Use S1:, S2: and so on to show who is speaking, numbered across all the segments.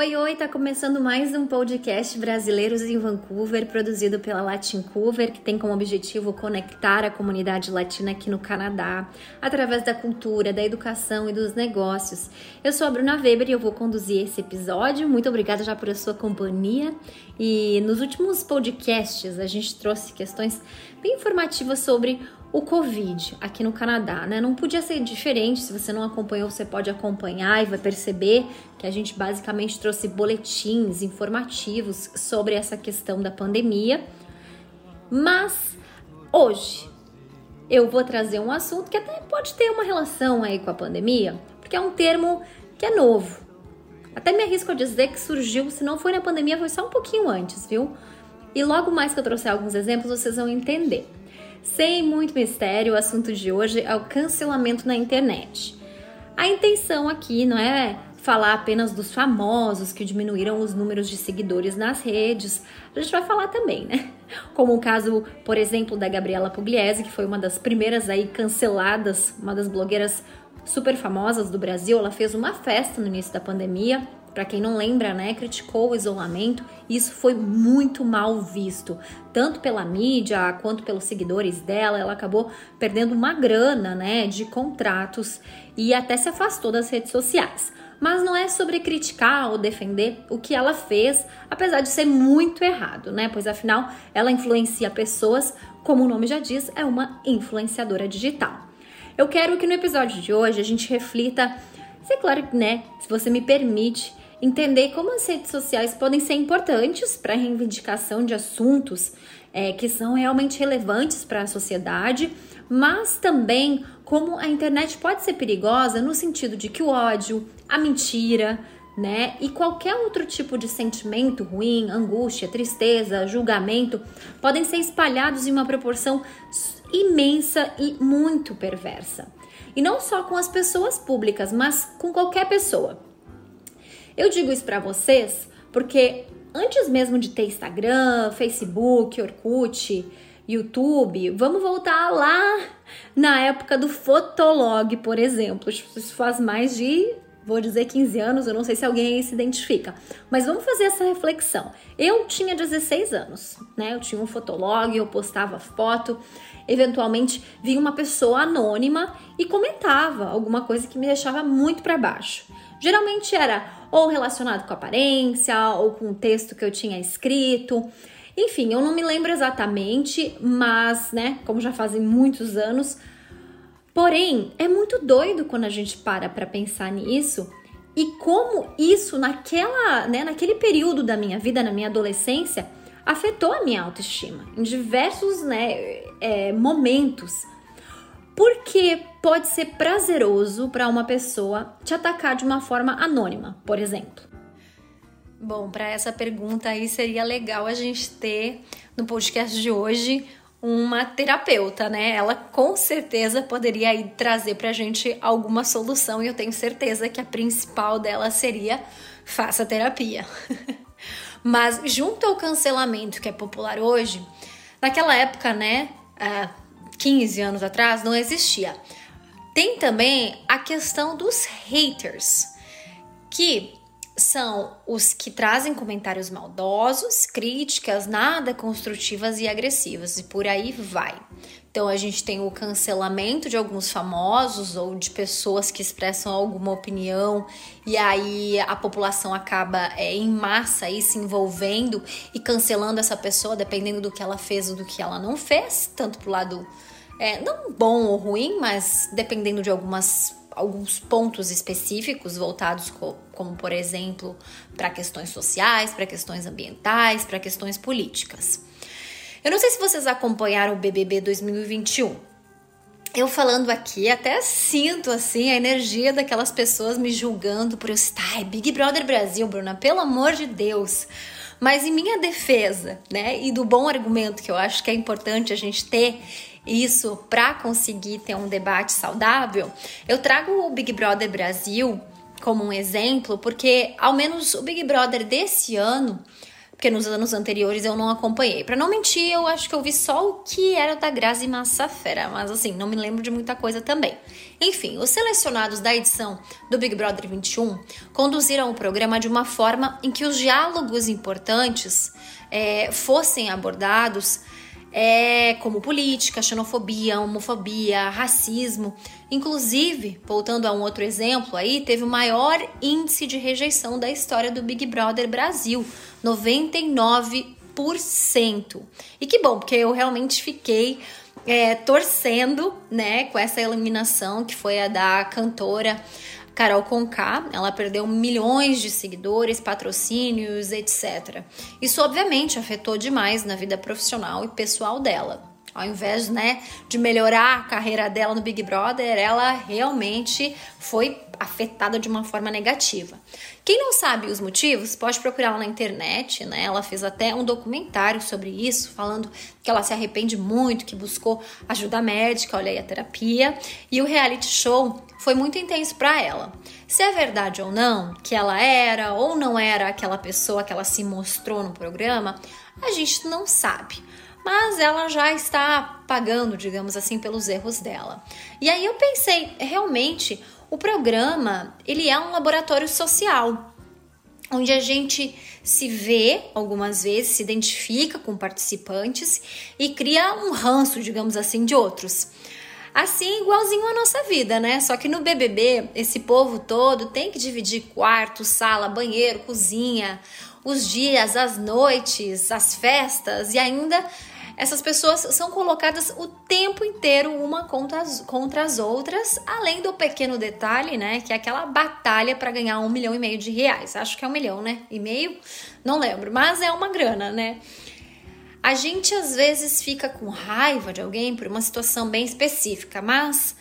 S1: Oi, oi, tá começando mais um podcast Brasileiros em Vancouver, produzido pela Latincover, que tem como objetivo conectar a comunidade latina aqui no Canadá, através da cultura, da educação e dos negócios. Eu sou a Bruna Weber e eu vou conduzir esse episódio. Muito obrigada já por sua companhia. E nos últimos podcasts a gente trouxe questões bem informativas sobre o Covid aqui no Canadá, né? Não podia ser diferente. Se você não acompanhou, você pode acompanhar e vai perceber que a gente basicamente trouxe boletins informativos sobre essa questão da pandemia. Mas hoje eu vou trazer um assunto que até pode ter uma relação aí com a pandemia, porque é um termo que é novo. Até me arrisco a dizer que surgiu, se não foi na pandemia, foi só um pouquinho antes, viu? E logo mais que eu trouxer alguns exemplos, vocês vão entender. Sem muito mistério, o assunto de hoje é o cancelamento na internet. A intenção aqui não é falar apenas dos famosos que diminuíram os números de seguidores nas redes. A gente vai falar também, né? Como o caso, por exemplo, da Gabriela Pugliese, que foi uma das primeiras aí canceladas, uma das blogueiras super famosas do Brasil. Ela fez uma festa no início da pandemia para quem não lembra, né, criticou o isolamento. Isso foi muito mal visto, tanto pela mídia quanto pelos seguidores dela. Ela acabou perdendo uma grana, né, de contratos e até se afastou das redes sociais. Mas não é sobre criticar ou defender o que ela fez, apesar de ser muito errado, né? Pois afinal, ela influencia pessoas, como o nome já diz, é uma influenciadora digital. Eu quero que no episódio de hoje a gente reflita, se é claro, né, se você me permite, entender como as redes sociais podem ser importantes para a reivindicação de assuntos é, que são realmente relevantes para a sociedade, mas também como a internet pode ser perigosa no sentido de que o ódio, a mentira, né, e qualquer outro tipo de sentimento ruim, angústia, tristeza, julgamento, podem ser espalhados em uma proporção imensa e muito perversa. E não só com as pessoas públicas, mas com qualquer pessoa. Eu digo isso para vocês porque antes mesmo de ter Instagram, Facebook, Orkut, YouTube, vamos voltar lá na época do Fotolog, por exemplo. Isso faz mais de, vou dizer 15 anos, eu não sei se alguém aí se identifica. Mas vamos fazer essa reflexão. Eu tinha 16 anos, né? Eu tinha um Fotolog, eu postava foto, eventualmente vinha uma pessoa anônima e comentava alguma coisa que me deixava muito para baixo. Geralmente era ou relacionado com aparência, ou com o texto que eu tinha escrito. Enfim, eu não me lembro exatamente, mas, né, como já fazem muitos anos. Porém, é muito doido quando a gente para para pensar nisso e como isso naquela, né, naquele período da minha vida, na minha adolescência, afetou a minha autoestima em diversos, né, é, momentos. Porque pode ser prazeroso para uma pessoa te atacar de uma forma anônima, por exemplo. Bom, para essa pergunta aí seria legal a gente ter no podcast de hoje uma terapeuta, né? Ela com certeza poderia aí trazer pra gente alguma solução e eu tenho certeza que a principal dela seria faça terapia. Mas junto ao cancelamento que é popular hoje, naquela época, né, 15 anos atrás não existia. Tem também a questão dos haters, que são os que trazem comentários maldosos, críticas nada construtivas e agressivas, e por aí vai. Então a gente tem o cancelamento de alguns famosos ou de pessoas que expressam alguma opinião e aí a população acaba é, em massa aí se envolvendo e cancelando essa pessoa dependendo do que ela fez ou do que ela não fez, tanto pro lado é, não bom ou ruim, mas dependendo de algumas alguns pontos específicos voltados co como por exemplo para questões sociais, para questões ambientais, para questões políticas. Eu não sei se vocês acompanharam o BBB 2021. Eu falando aqui, até sinto assim a energia daquelas pessoas me julgando por eu estar Big Brother Brasil, Bruna, pelo amor de Deus. Mas em minha defesa, né, e do bom argumento que eu acho que é importante a gente ter isso para conseguir ter um debate saudável, eu trago o Big Brother Brasil como um exemplo, porque ao menos o Big Brother desse ano porque nos anos anteriores eu não acompanhei. Para não mentir, eu acho que eu vi só o que era da Grazi Massafera, mas assim, não me lembro de muita coisa também. Enfim, os selecionados da edição do Big Brother 21 conduziram o programa de uma forma em que os diálogos importantes é, fossem abordados é, como política, xenofobia, homofobia, racismo. Inclusive, voltando a um outro exemplo aí, teve o maior índice de rejeição da história do Big Brother Brasil, 99%. E que bom, porque eu realmente fiquei é, torcendo, né, com essa eliminação que foi a da cantora Carol Conká, ela perdeu milhões de seguidores, patrocínios, etc. Isso obviamente afetou demais na vida profissional e pessoal dela. Ao invés, né, de melhorar a carreira dela no Big Brother, ela realmente foi afetada de uma forma negativa. Quem não sabe os motivos, pode procurar lá na internet, né? Ela fez até um documentário sobre isso, falando que ela se arrepende muito, que buscou ajuda médica, olha aí a terapia, e o reality show foi muito intenso para ela. Se é verdade ou não que ela era ou não era aquela pessoa que ela se mostrou no programa, a gente não sabe mas ela já está pagando, digamos assim, pelos erros dela. E aí eu pensei, realmente, o programa, ele é um laboratório social, onde a gente se vê algumas vezes, se identifica com participantes e cria um ranço, digamos assim, de outros. Assim, igualzinho a nossa vida, né? Só que no BBB, esse povo todo tem que dividir quarto, sala, banheiro, cozinha, os dias, as noites, as festas e ainda essas pessoas são colocadas o tempo inteiro uma contra as, contra as outras, além do pequeno detalhe, né? Que é aquela batalha para ganhar um milhão e meio de reais. Acho que é um milhão, né? E meio? Não lembro, mas é uma grana, né? A gente às vezes fica com raiva de alguém por uma situação bem específica, mas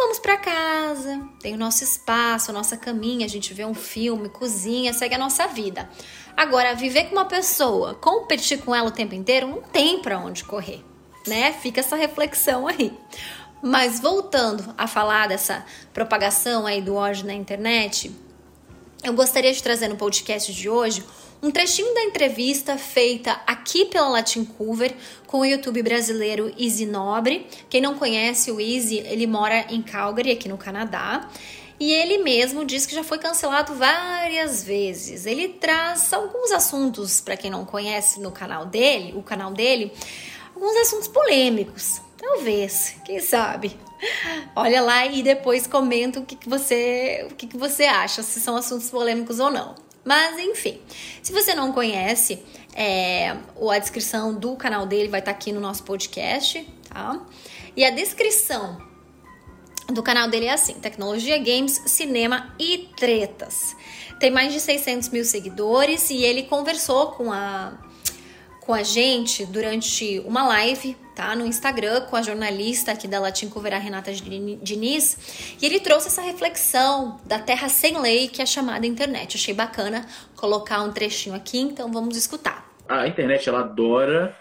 S1: vamos para casa, tem o nosso espaço, a nossa caminha, a gente vê um filme, cozinha, segue a nossa vida. Agora, viver com uma pessoa, competir com ela o tempo inteiro, não tem para onde correr, né? Fica essa reflexão aí. Mas voltando a falar dessa propagação aí do ódio na internet, eu gostaria de trazer no podcast de hoje um trechinho da entrevista feita aqui pela Latin Cover com o YouTube brasileiro Easy Nobre. Quem não conhece o Easy, ele mora em Calgary, aqui no Canadá. E ele mesmo diz que já foi cancelado várias vezes. Ele traz alguns assuntos para quem não conhece no canal dele, o canal dele, alguns assuntos polêmicos. Talvez, quem sabe. Olha lá e depois comenta o que, que você, o que, que você acha, se são assuntos polêmicos ou não. Mas enfim, se você não conhece, é, a descrição do canal dele vai estar tá aqui no nosso podcast, tá? E a descrição do canal dele é assim: tecnologia, games, cinema e tretas. Tem mais de 600 mil seguidores e ele conversou com a com a gente durante uma live, tá? No Instagram, com a jornalista aqui da Latin Cover, a Renata Diniz, e ele trouxe essa reflexão da terra sem lei que é chamada internet. Achei bacana colocar um trechinho aqui, então vamos escutar.
S2: A internet, ela adora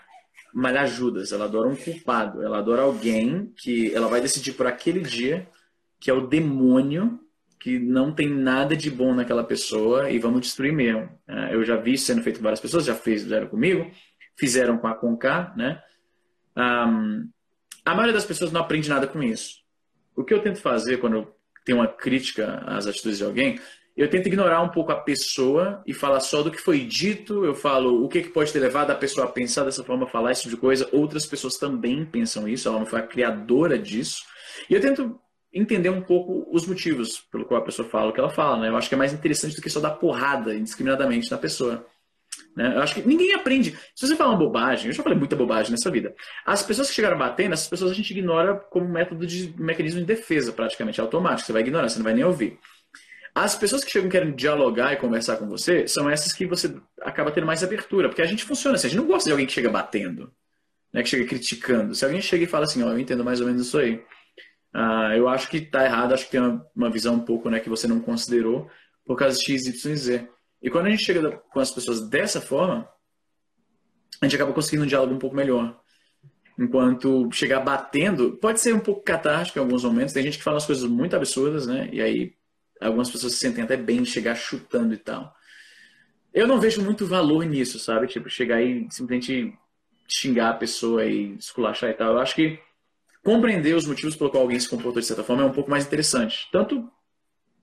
S2: malhar Judas, ela adora um culpado, ela adora alguém que ela vai decidir por aquele dia que é o demônio que não tem nada de bom naquela pessoa e vamos destruir mesmo. É, eu já vi isso sendo feito várias pessoas, já fez, fizeram comigo, fizeram com a Conká, né? Um, a maioria das pessoas não aprende nada com isso. O que eu tento fazer quando eu tenho uma crítica às atitudes de alguém eu tento ignorar um pouco a pessoa e falar só do que foi dito. Eu falo o que, que pode ter levado a pessoa a pensar dessa forma, falar esse tipo de coisa. Outras pessoas também pensam isso, ela não foi a criadora disso. E eu tento entender um pouco os motivos pelo qual a pessoa fala o que ela fala. Né? Eu acho que é mais interessante do que só dar porrada indiscriminadamente na pessoa. Né? Eu acho que ninguém aprende. Se você fala uma bobagem, eu já falei muita bobagem nessa vida. As pessoas que chegaram batendo, essas pessoas a gente ignora como método de mecanismo de defesa, praticamente automático. Você vai ignorar, você não vai nem ouvir. As pessoas que chegam e querem dialogar e conversar com você são essas que você acaba tendo mais abertura, porque a gente funciona assim, a gente não gosta de alguém que chega batendo, né, que chega criticando. Se alguém chega e fala assim, ó, oh, eu entendo mais ou menos isso aí, uh, eu acho que tá errado, acho que tem uma, uma, visão um pouco, né, que você não considerou por causa de X, Y, Z. E quando a gente chega com as pessoas dessa forma, a gente acaba conseguindo um diálogo um pouco melhor. Enquanto chegar batendo, pode ser um pouco catártico em alguns momentos. Tem gente que fala umas coisas muito absurdas, né? E aí algumas pessoas se sentem até bem chegar chutando e tal. eu não vejo muito valor nisso, sabe? Tipo, chegar e simplesmente xingar a pessoa e esculachar e tal. Eu acho que compreender os motivos pelo qual alguém se comportou de certa forma é um pouco mais interessante. Tanto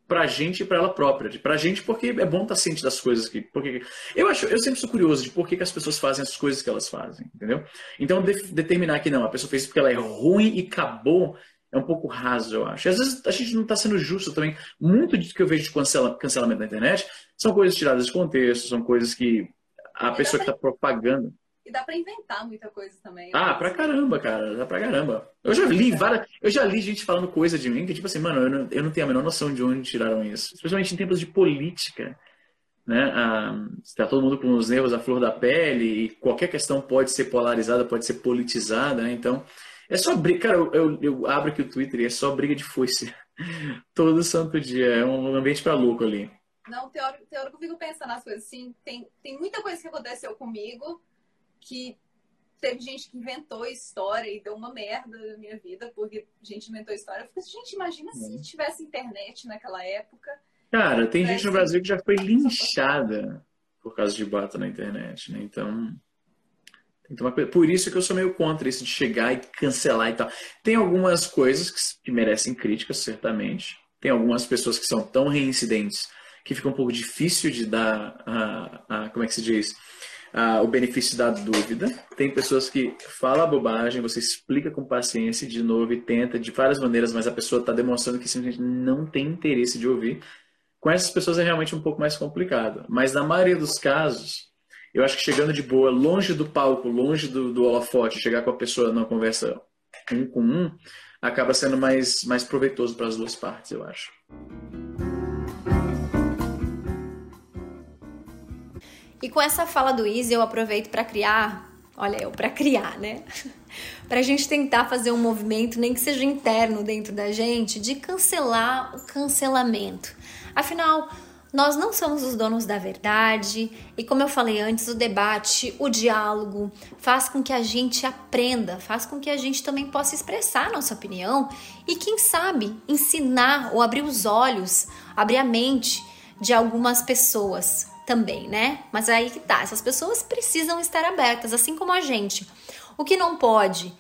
S2: pra gente e pra ela própria. Pra gente porque é bom estar ciente das coisas que... Porque, eu acho, eu sempre sou curioso de por que, que as pessoas fazem as coisas que elas fazem, entendeu? Então, de, determinar que não, a pessoa fez isso porque ela é ruim e acabou é um pouco raso, eu acho. Às vezes a gente não está sendo justo também. Muito do que eu vejo de cancela, cancelamento na internet são coisas tiradas de contexto, são coisas que a e pessoa que está propagando.
S3: E dá para inventar muita coisa também.
S2: Ah, pra caramba, cara. Dá pra caramba. Eu já li várias. Eu já li gente falando coisa de mim que, tipo assim, mano, eu não, eu não tenho a menor noção de onde tiraram isso. Especialmente em tempos de política. Né? Ah, está todo mundo com os nervos à flor da pele e qualquer questão pode ser polarizada, pode ser politizada, né? Então, é só briga. Cara, eu, eu, eu, abro aqui o Twitter e é só briga de foice. Todo santo dia. É um ambiente pra louco ali.
S3: Não, teórico, teórico eu fico pensando nas coisas assim. Tem, tem muita coisa que aconteceu comigo que teve gente que inventou história e deu uma merda na minha vida porque a gente inventou história. Eu fico assim, gente, imagina se uhum. tivesse internet naquela época.
S2: Cara, tem gente no Brasil que já foi linchada por causa de bata na internet, né? Então. Por isso que eu sou meio contra isso de chegar e cancelar e tal. Tem algumas coisas que, que merecem críticas, certamente. Tem algumas pessoas que são tão reincidentes que fica um pouco difícil de dar, a, a como é que se diz, a, o benefício da dúvida. Tem pessoas que falam bobagem, você explica com paciência de novo e tenta de várias maneiras, mas a pessoa está demonstrando que simplesmente não tem interesse de ouvir. Com essas pessoas é realmente um pouco mais complicado. Mas na maioria dos casos, eu acho que chegando de boa, longe do palco, longe do, do holofote, chegar com a pessoa numa conversa um com um, acaba sendo mais, mais proveitoso para as duas partes, eu acho.
S1: E com essa fala do Easy, eu aproveito para criar, olha eu, para criar, né? para a gente tentar fazer um movimento, nem que seja interno dentro da gente, de cancelar o cancelamento. Afinal, nós não somos os donos da verdade, e como eu falei antes, o debate, o diálogo faz com que a gente aprenda, faz com que a gente também possa expressar nossa opinião e, quem sabe, ensinar ou abrir os olhos, abrir a mente de algumas pessoas também, né? Mas aí que tá, essas pessoas precisam estar abertas, assim como a gente. O que não pode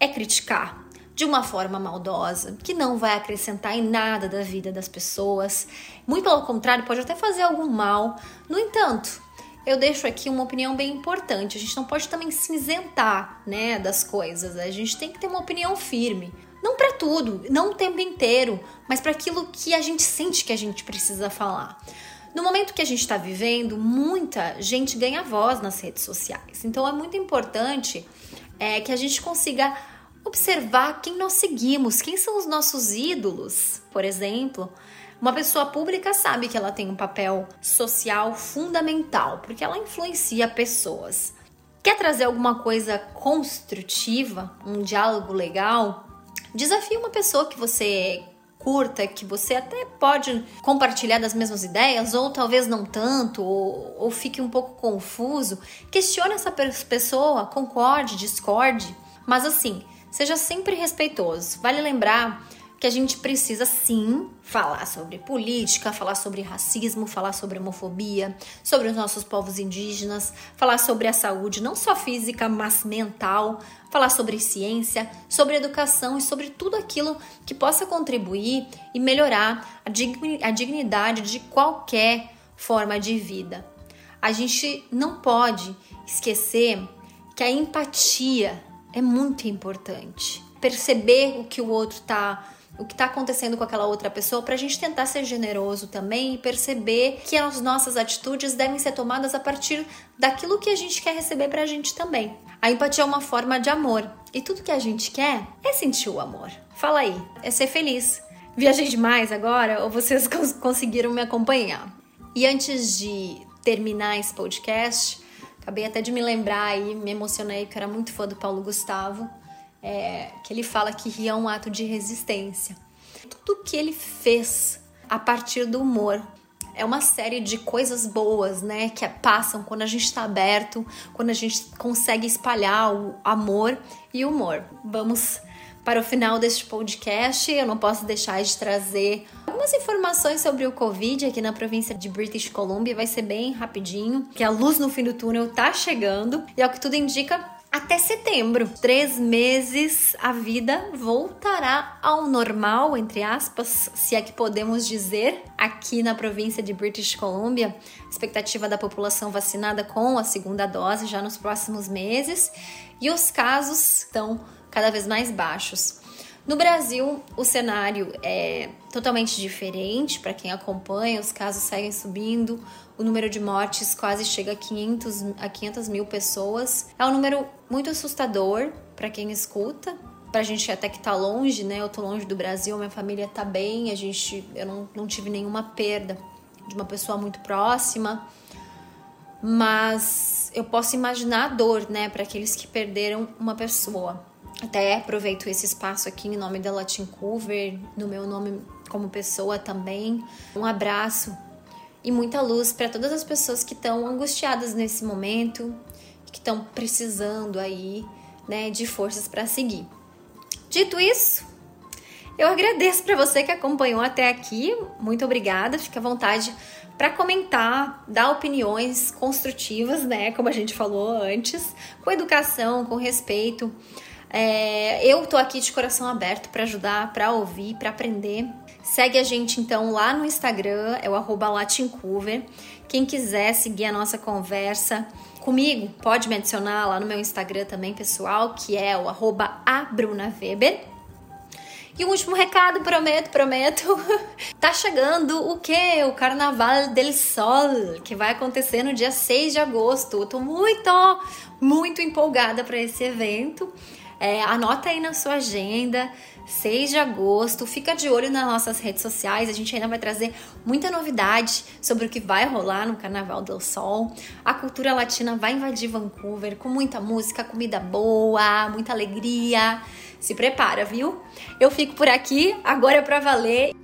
S1: é criticar de uma forma maldosa, que não vai acrescentar em nada da vida das pessoas. Muito pelo contrário, pode até fazer algum mal. No entanto, eu deixo aqui uma opinião bem importante. A gente não pode também cinzentar, né, das coisas. A gente tem que ter uma opinião firme. Não para tudo, não o tempo inteiro, mas para aquilo que a gente sente que a gente precisa falar. No momento que a gente está vivendo, muita gente ganha voz nas redes sociais. Então é muito importante é, que a gente consiga observar quem nós seguimos, quem são os nossos ídolos, por exemplo. Uma pessoa pública sabe que ela tem um papel social fundamental, porque ela influencia pessoas. Quer trazer alguma coisa construtiva, um diálogo legal? Desafie uma pessoa que você curta, que você até pode compartilhar das mesmas ideias, ou talvez não tanto, ou, ou fique um pouco confuso, questione essa pessoa, concorde, discorde, mas assim, seja sempre respeitoso. Vale lembrar que a gente precisa sim falar sobre política, falar sobre racismo, falar sobre homofobia, sobre os nossos povos indígenas, falar sobre a saúde, não só física, mas mental, falar sobre ciência, sobre educação e sobre tudo aquilo que possa contribuir e melhorar a dignidade de qualquer forma de vida. A gente não pode esquecer que a empatia é muito importante. Perceber o que o outro está o que está acontecendo com aquela outra pessoa, para a gente tentar ser generoso também e perceber que as nossas atitudes devem ser tomadas a partir daquilo que a gente quer receber para a gente também. A empatia é uma forma de amor e tudo que a gente quer é sentir o amor. Fala aí, é ser feliz. Viajei demais agora ou vocês cons conseguiram me acompanhar? E antes de terminar esse podcast, acabei até de me lembrar e me emocionei que era muito fã do Paulo Gustavo é, que ele fala que rir é um ato de resistência. Tudo que ele fez a partir do humor é uma série de coisas boas, né, que passam quando a gente está aberto, quando a gente consegue espalhar o amor e o humor. Vamos para o final deste podcast, eu não posso deixar de trazer algumas informações sobre o Covid aqui na província de British Columbia. Vai ser bem rapidinho, que a luz no fim do túnel tá chegando e ao que tudo indica, até setembro. Três meses a vida voltará ao normal, entre aspas, se é que podemos dizer, aqui na província de British Columbia. Expectativa da população vacinada com a segunda dose já nos próximos meses e os casos estão cada vez mais baixos. No Brasil, o cenário é totalmente diferente. Para quem acompanha, os casos seguem subindo, o número de mortes quase chega a 500, a 500 mil pessoas. É um número muito assustador para quem escuta. Pra gente até que tá longe, né? Eu tô longe do Brasil, minha família tá bem, a gente, eu não, não tive nenhuma perda de uma pessoa muito próxima. Mas eu posso imaginar a dor, né, para aqueles que perderam uma pessoa. Até aproveito esse espaço aqui em nome da Latin Cover, no meu nome como pessoa também. Um abraço e muita luz para todas as pessoas que estão angustiadas nesse momento, que estão precisando aí, né, de forças para seguir. Dito isso, eu agradeço para você que acompanhou até aqui. Muito obrigada. Fique à vontade para comentar, dar opiniões construtivas, né, como a gente falou antes, com educação, com respeito. É, eu tô aqui de coração aberto para ajudar, para ouvir, para aprender. Segue a gente então lá no Instagram, é o arroba Latincover. Quem quiser seguir a nossa conversa comigo, pode me adicionar lá no meu Instagram também, pessoal, que é o arroba abrunaweber. E um último recado, prometo, prometo. tá chegando o que? O Carnaval del Sol, que vai acontecer no dia 6 de agosto. Eu tô muito, muito empolgada para esse evento. É, anota aí na sua agenda, 6 de agosto. Fica de olho nas nossas redes sociais. A gente ainda vai trazer muita novidade sobre o que vai rolar no Carnaval do Sol. A cultura latina vai invadir Vancouver com muita música, comida boa, muita alegria. Se prepara, viu? Eu fico por aqui, agora é pra valer.